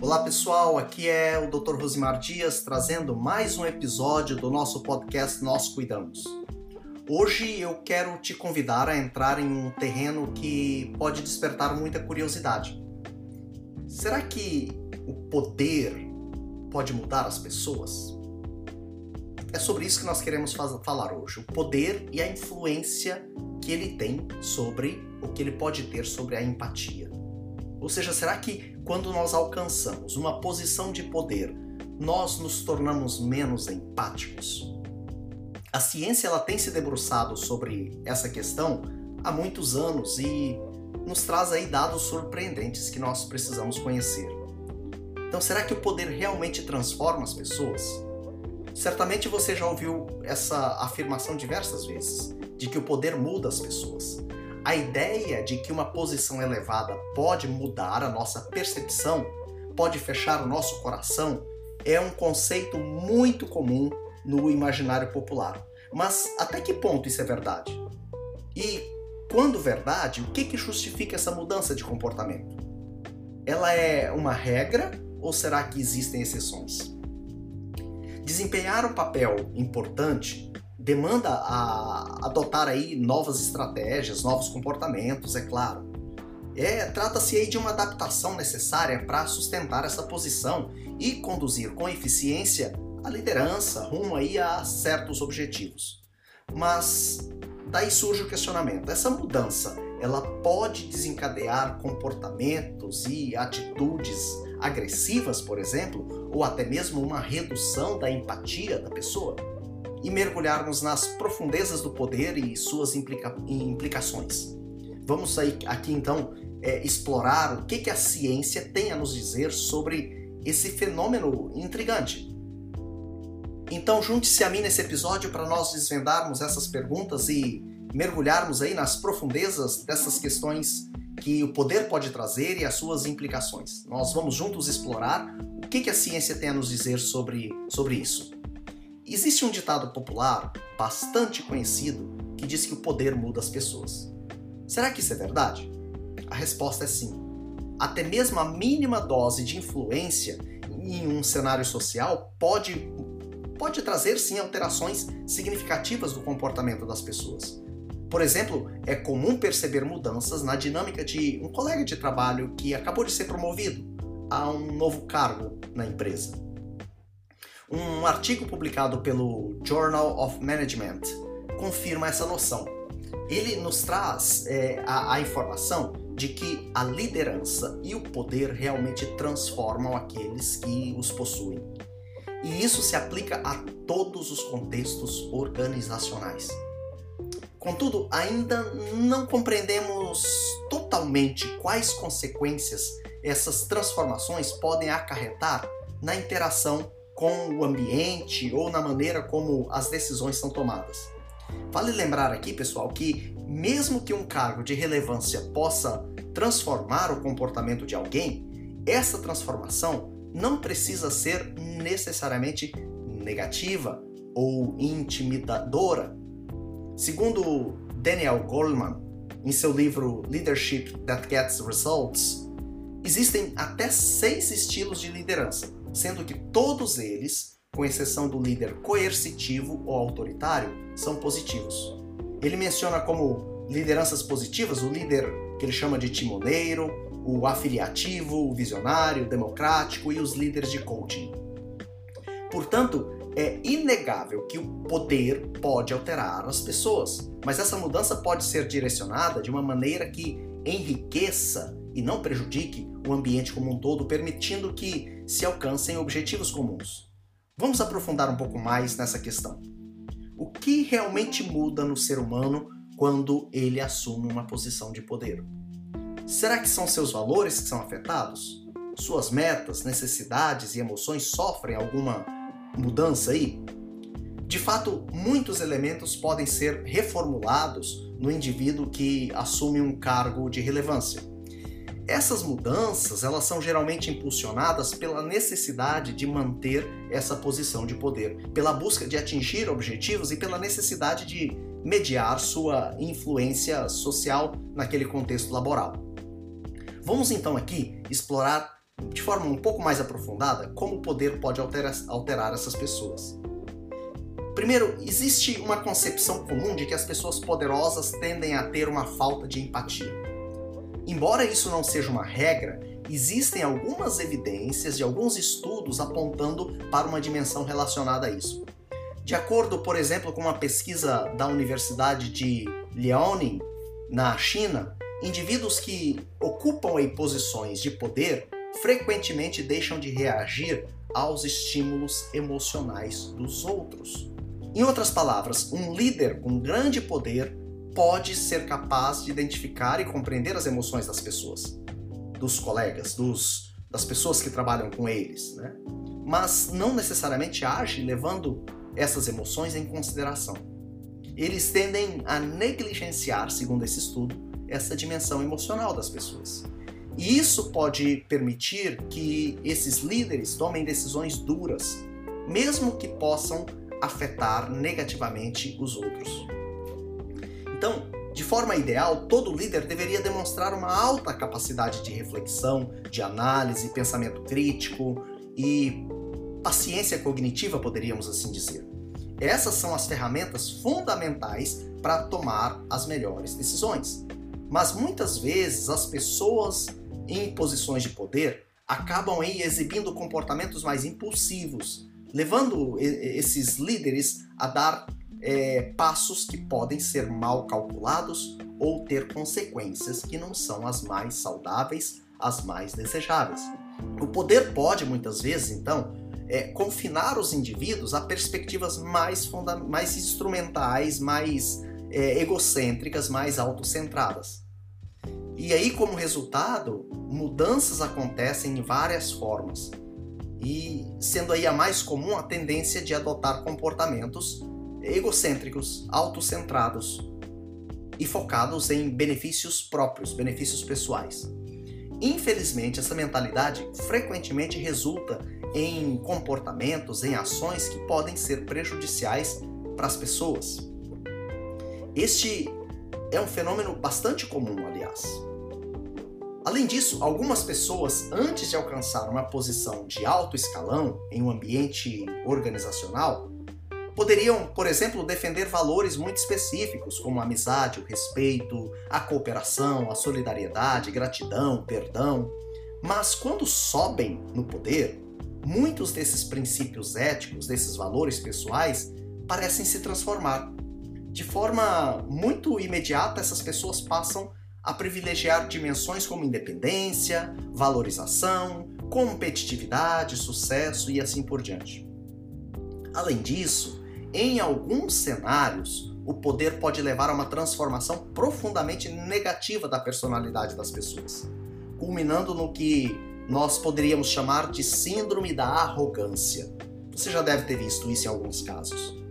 Olá pessoal, aqui é o Dr. Rosimar Dias trazendo mais um episódio do nosso podcast Nós Cuidamos. Hoje eu quero te convidar a entrar em um terreno que pode despertar muita curiosidade. Será que o poder pode mudar as pessoas? É sobre isso que nós queremos falar hoje: o poder e a influência que ele tem sobre o que ele pode ter sobre a empatia. Ou seja, será que quando nós alcançamos uma posição de poder, nós nos tornamos menos empáticos? A ciência ela tem se debruçado sobre essa questão há muitos anos e nos traz aí dados surpreendentes que nós precisamos conhecer. Então, será que o poder realmente transforma as pessoas? Certamente você já ouviu essa afirmação diversas vezes, de que o poder muda as pessoas. A ideia de que uma posição elevada pode mudar a nossa percepção, pode fechar o nosso coração, é um conceito muito comum no imaginário popular. Mas até que ponto isso é verdade? E quando verdade, o que, que justifica essa mudança de comportamento? Ela é uma regra ou será que existem exceções? Desempenhar um papel importante demanda a adotar aí novas estratégias, novos comportamentos, é claro. É, trata-se aí de uma adaptação necessária para sustentar essa posição e conduzir com eficiência a liderança rumo aí a certos objetivos. Mas daí surge o questionamento: essa mudança, ela pode desencadear comportamentos e atitudes agressivas, por exemplo, ou até mesmo uma redução da empatia da pessoa? e mergulharmos nas profundezas do poder e suas implica implicações. Vamos aqui então é, explorar o que, que a ciência tem a nos dizer sobre esse fenômeno intrigante. Então junte-se a mim nesse episódio para nós desvendarmos essas perguntas e mergulharmos aí nas profundezas dessas questões que o poder pode trazer e as suas implicações. Nós vamos juntos explorar o que, a ciência tem a nos dizer sobre, sobre isso. Existe um ditado popular bastante conhecido que diz que o poder muda as pessoas. Será que isso é verdade? A resposta é sim. Até mesmo a mínima dose de influência em um cenário social pode, pode trazer sim alterações significativas do comportamento das pessoas. Por exemplo, é comum perceber mudanças na dinâmica de um colega de trabalho que acabou de ser promovido a um novo cargo na empresa. Um artigo publicado pelo Journal of Management confirma essa noção. Ele nos traz é, a, a informação de que a liderança e o poder realmente transformam aqueles que os possuem. E isso se aplica a todos os contextos organizacionais. Contudo, ainda não compreendemos totalmente quais consequências essas transformações podem acarretar na interação com o ambiente ou na maneira como as decisões são tomadas. Vale lembrar aqui, pessoal, que mesmo que um cargo de relevância possa transformar o comportamento de alguém, essa transformação não precisa ser necessariamente negativa ou intimidadora. Segundo Daniel Goleman, em seu livro Leadership That Gets Results, existem até seis estilos de liderança sendo que todos eles, com exceção do líder coercitivo ou autoritário, são positivos. Ele menciona como lideranças positivas o líder que ele chama de timoneiro, o afiliativo, o visionário, o democrático e os líderes de coaching. Portanto, é inegável que o poder pode alterar as pessoas, mas essa mudança pode ser direcionada de uma maneira que enriqueça e não prejudique o ambiente como um todo, permitindo que se alcancem objetivos comuns. Vamos aprofundar um pouco mais nessa questão. O que realmente muda no ser humano quando ele assume uma posição de poder? Será que são seus valores que são afetados? Suas metas, necessidades e emoções sofrem alguma mudança aí? De fato, muitos elementos podem ser reformulados no indivíduo que assume um cargo de relevância. Essas mudanças, elas são geralmente impulsionadas pela necessidade de manter essa posição de poder, pela busca de atingir objetivos e pela necessidade de mediar sua influência social naquele contexto laboral. Vamos então aqui explorar de forma um pouco mais aprofundada como o poder pode alterar, alterar essas pessoas. Primeiro, existe uma concepção comum de que as pessoas poderosas tendem a ter uma falta de empatia. Embora isso não seja uma regra, existem algumas evidências e alguns estudos apontando para uma dimensão relacionada a isso. De acordo, por exemplo, com uma pesquisa da Universidade de Liaoning, na China, indivíduos que ocupam aí posições de poder frequentemente deixam de reagir aos estímulos emocionais dos outros. Em outras palavras, um líder com grande poder pode ser capaz de identificar e compreender as emoções das pessoas, dos colegas, dos, das pessoas que trabalham com eles, né? mas não necessariamente age levando essas emoções em consideração. Eles tendem a negligenciar, segundo esse estudo, essa dimensão emocional das pessoas. E isso pode permitir que esses líderes tomem decisões duras, mesmo que possam afetar negativamente os outros. Então, de forma ideal, todo líder deveria demonstrar uma alta capacidade de reflexão, de análise, pensamento crítico e paciência cognitiva, poderíamos assim dizer. Essas são as ferramentas fundamentais para tomar as melhores decisões. Mas muitas vezes as pessoas em posições de poder acabam aí exibindo comportamentos mais impulsivos, levando esses líderes a dar é, passos que podem ser mal calculados ou ter consequências que não são as mais saudáveis, as mais desejáveis. O poder pode muitas vezes, então, é, confinar os indivíduos a perspectivas mais, mais instrumentais, mais é, egocêntricas, mais autocentradas. E aí, como resultado, mudanças acontecem em várias formas. E sendo aí a mais comum a tendência de adotar comportamentos egocêntricos, autocentrados e focados em benefícios próprios, benefícios pessoais. Infelizmente, essa mentalidade frequentemente resulta em comportamentos, em ações que podem ser prejudiciais para as pessoas. Este é um fenômeno bastante comum, aliás. Além disso, algumas pessoas, antes de alcançar uma posição de alto escalão em um ambiente organizacional, poderiam, por exemplo, defender valores muito específicos, como a amizade, o respeito, a cooperação, a solidariedade, gratidão, perdão. Mas quando sobem no poder, muitos desses princípios éticos, desses valores pessoais, parecem se transformar. De forma muito imediata, essas pessoas passam a privilegiar dimensões como independência, valorização, competitividade, sucesso e assim por diante. Além disso, em alguns cenários, o poder pode levar a uma transformação profundamente negativa da personalidade das pessoas, culminando no que nós poderíamos chamar de síndrome da arrogância. Você já deve ter visto isso em alguns casos.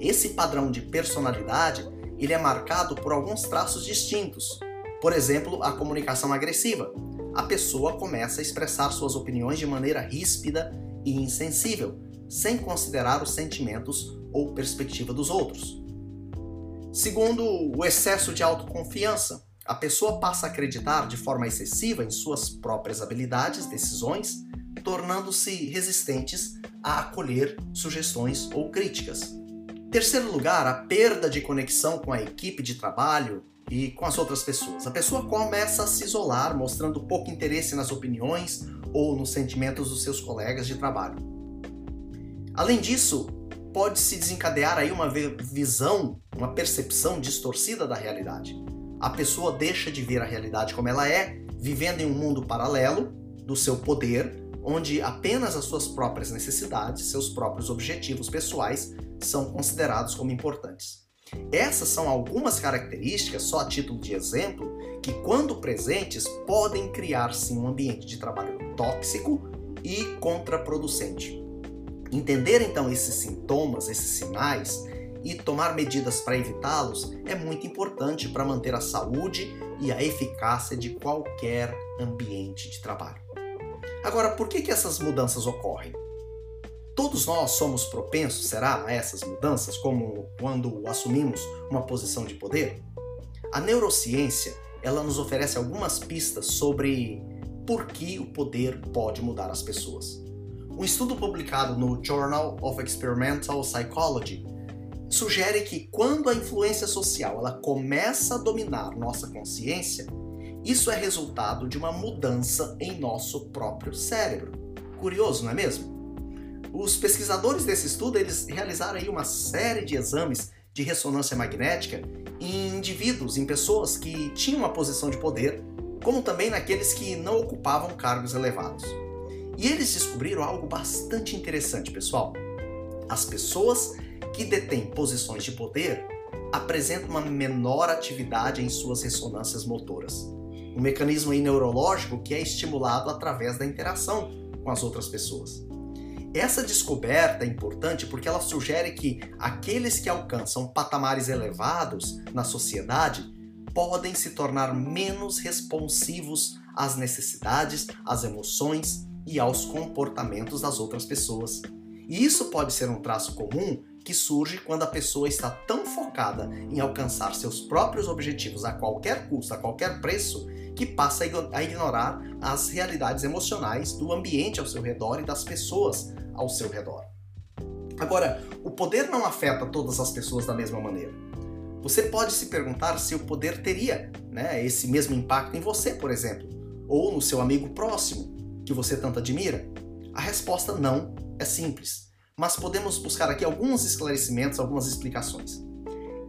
Esse padrão de personalidade ele é marcado por alguns traços distintos. Por exemplo, a comunicação agressiva. A pessoa começa a expressar suas opiniões de maneira ríspida e insensível, sem considerar os sentimentos ou perspectiva dos outros. Segundo, o excesso de autoconfiança. A pessoa passa a acreditar de forma excessiva em suas próprias habilidades, decisões, tornando-se resistentes a acolher sugestões ou críticas. Terceiro lugar, a perda de conexão com a equipe de trabalho e com as outras pessoas. A pessoa começa a se isolar, mostrando pouco interesse nas opiniões ou nos sentimentos dos seus colegas de trabalho. Além disso, pode se desencadear aí uma visão, uma percepção distorcida da realidade. A pessoa deixa de ver a realidade como ela é, vivendo em um mundo paralelo do seu poder, onde apenas as suas próprias necessidades, seus próprios objetivos pessoais são considerados como importantes. Essas são algumas características, só a título de exemplo, que, quando presentes, podem criar sim um ambiente de trabalho tóxico e contraproducente. Entender então esses sintomas, esses sinais e tomar medidas para evitá-los é muito importante para manter a saúde e a eficácia de qualquer ambiente de trabalho. Agora, por que, que essas mudanças ocorrem? Todos nós somos propensos, será, a essas mudanças, como quando assumimos uma posição de poder? A neurociência, ela nos oferece algumas pistas sobre por que o poder pode mudar as pessoas. Um estudo publicado no Journal of Experimental Psychology sugere que quando a influência social ela começa a dominar nossa consciência, isso é resultado de uma mudança em nosso próprio cérebro. Curioso, não é mesmo? Os pesquisadores desse estudo eles realizaram aí uma série de exames de ressonância magnética em indivíduos, em pessoas que tinham uma posição de poder, como também naqueles que não ocupavam cargos elevados. E eles descobriram algo bastante interessante, pessoal. As pessoas que detêm posições de poder apresentam uma menor atividade em suas ressonâncias motoras. Um mecanismo neurológico que é estimulado através da interação com as outras pessoas. Essa descoberta é importante porque ela sugere que aqueles que alcançam patamares elevados na sociedade podem se tornar menos responsivos às necessidades, às emoções e aos comportamentos das outras pessoas. E isso pode ser um traço comum que surge quando a pessoa está tão focada em alcançar seus próprios objetivos a qualquer custo, a qualquer preço, que passa a ignorar as realidades emocionais do ambiente ao seu redor e das pessoas ao seu redor. Agora, o poder não afeta todas as pessoas da mesma maneira. Você pode se perguntar se o poder teria né, esse mesmo impacto em você, por exemplo, ou no seu amigo próximo, que você tanto admira. A resposta não é simples mas podemos buscar aqui alguns esclarecimentos, algumas explicações.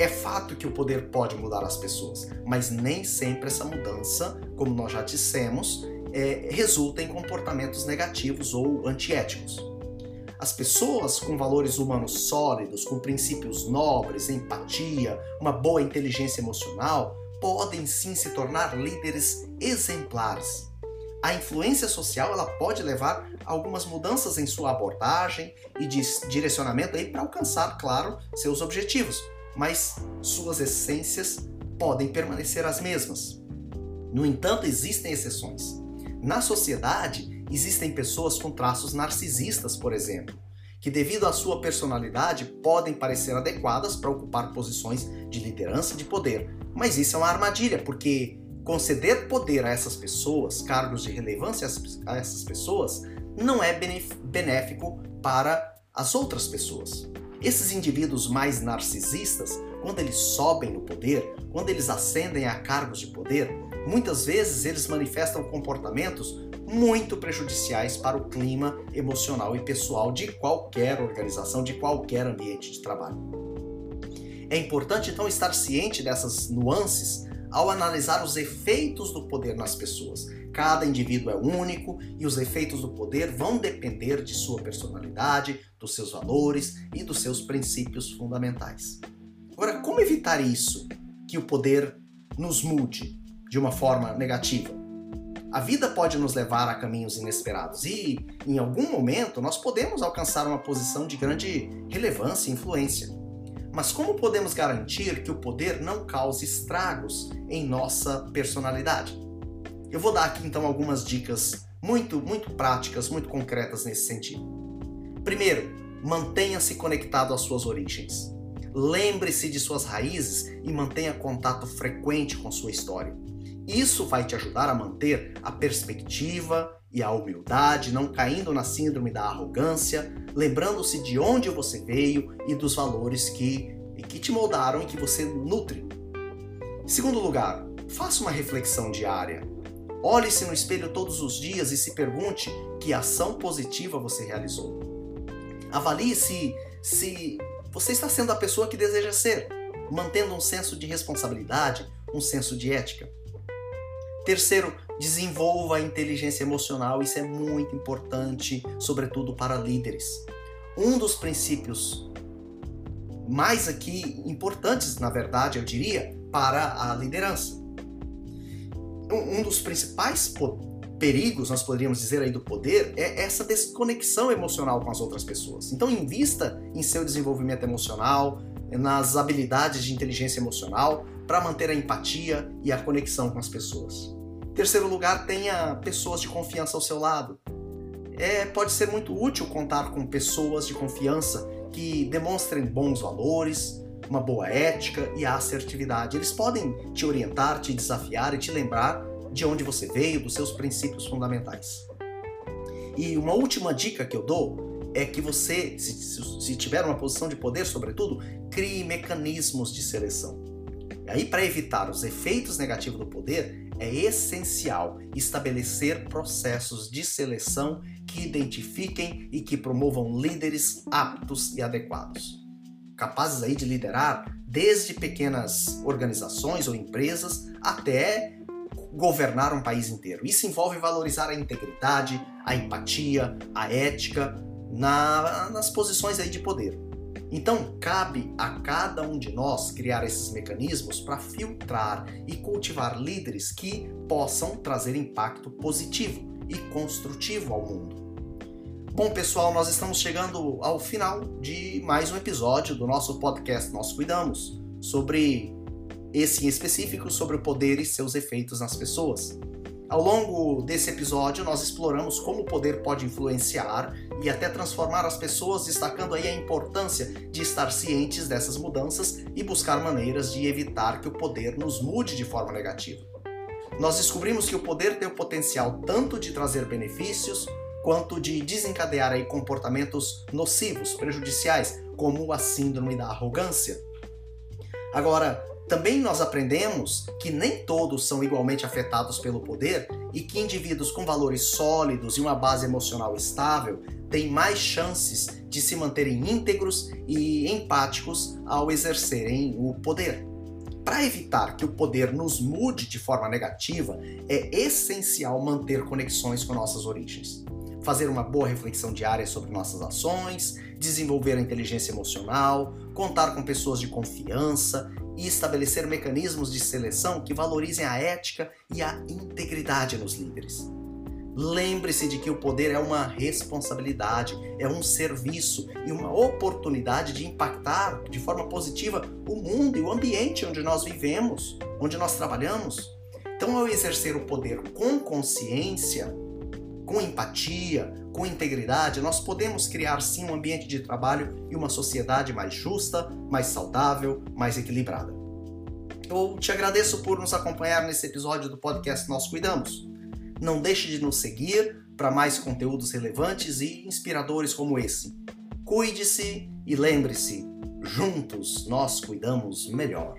É fato que o poder pode mudar as pessoas, mas nem sempre essa mudança, como nós já dissemos, é, resulta em comportamentos negativos ou antiéticos. As pessoas com valores humanos sólidos, com princípios nobres, empatia, uma boa inteligência emocional, podem sim se tornar líderes exemplares a influência social ela pode levar a algumas mudanças em sua abordagem e direcionamento para alcançar, claro, seus objetivos, mas suas essências podem permanecer as mesmas. No entanto, existem exceções. Na sociedade, existem pessoas com traços narcisistas, por exemplo, que devido à sua personalidade podem parecer adequadas para ocupar posições de liderança e de poder. Mas isso é uma armadilha, porque conceder poder a essas pessoas, cargos de relevância a essas pessoas, não é benéfico para as outras pessoas. Esses indivíduos mais narcisistas, quando eles sobem no poder, quando eles ascendem a cargos de poder, muitas vezes eles manifestam comportamentos muito prejudiciais para o clima emocional e pessoal de qualquer organização, de qualquer ambiente de trabalho. É importante então estar ciente dessas nuances ao analisar os efeitos do poder nas pessoas. Cada indivíduo é único e os efeitos do poder vão depender de sua personalidade, dos seus valores e dos seus princípios fundamentais. Agora, como evitar isso? Que o poder nos mude de uma forma negativa? A vida pode nos levar a caminhos inesperados e, em algum momento, nós podemos alcançar uma posição de grande relevância e influência. Mas como podemos garantir que o poder não cause estragos em nossa personalidade? Eu vou dar aqui então algumas dicas muito, muito práticas, muito concretas nesse sentido. Primeiro, mantenha-se conectado às suas origens. Lembre-se de suas raízes e mantenha contato frequente com sua história. Isso vai te ajudar a manter a perspectiva e a humildade, não caindo na síndrome da arrogância, lembrando-se de onde você veio e dos valores que, que te moldaram e que você nutre. Segundo lugar, faça uma reflexão diária. Olhe-se no espelho todos os dias e se pergunte que ação positiva você realizou. Avalie se, se você está sendo a pessoa que deseja ser, mantendo um senso de responsabilidade, um senso de ética. Terceiro, desenvolva a inteligência emocional, isso é muito importante, sobretudo para líderes. Um dos princípios mais aqui importantes, na verdade, eu diria, para a liderança. Um dos principais perigos, nós poderíamos dizer aí do poder, é essa desconexão emocional com as outras pessoas. Então invista em seu desenvolvimento emocional, nas habilidades de inteligência emocional, para manter a empatia e a conexão com as pessoas. Terceiro lugar, tenha pessoas de confiança ao seu lado. é, pode ser muito útil contar com pessoas de confiança que demonstrem bons valores, uma boa ética e assertividade. Eles podem te orientar, te desafiar e te lembrar de onde você veio, dos seus princípios fundamentais. E uma última dica que eu dou é que você, se, se tiver uma posição de poder, sobretudo, crie mecanismos de seleção. E aí, para evitar os efeitos negativos do poder, é essencial estabelecer processos de seleção que identifiquem e que promovam líderes aptos e adequados, capazes aí de liderar desde pequenas organizações ou empresas até governar um país inteiro. Isso envolve valorizar a integridade, a empatia, a ética na, nas posições aí de poder. Então, cabe a cada um de nós criar esses mecanismos para filtrar e cultivar líderes que possam trazer impacto positivo e construtivo ao mundo. Bom, pessoal, nós estamos chegando ao final de mais um episódio do nosso podcast Nós Cuidamos, sobre esse em específico sobre o poder e seus efeitos nas pessoas. Ao longo desse episódio, nós exploramos como o poder pode influenciar e até transformar as pessoas, destacando aí a importância de estar cientes dessas mudanças e buscar maneiras de evitar que o poder nos mude de forma negativa. Nós descobrimos que o poder tem o potencial tanto de trazer benefícios quanto de desencadear aí comportamentos nocivos, prejudiciais, como a síndrome da arrogância. Agora, também nós aprendemos que nem todos são igualmente afetados pelo poder e que indivíduos com valores sólidos e uma base emocional estável têm mais chances de se manterem íntegros e empáticos ao exercerem o poder. Para evitar que o poder nos mude de forma negativa, é essencial manter conexões com nossas origens. Fazer uma boa reflexão diária sobre nossas ações, desenvolver a inteligência emocional, contar com pessoas de confiança e estabelecer mecanismos de seleção que valorizem a ética e a integridade nos líderes. Lembre-se de que o poder é uma responsabilidade, é um serviço e uma oportunidade de impactar de forma positiva o mundo e o ambiente onde nós vivemos, onde nós trabalhamos. Então, ao exercer o poder com consciência, com empatia, com integridade, nós podemos criar sim um ambiente de trabalho e uma sociedade mais justa, mais saudável, mais equilibrada. Eu te agradeço por nos acompanhar nesse episódio do podcast Nós Cuidamos. Não deixe de nos seguir para mais conteúdos relevantes e inspiradores como esse. Cuide-se e lembre-se, juntos nós cuidamos melhor.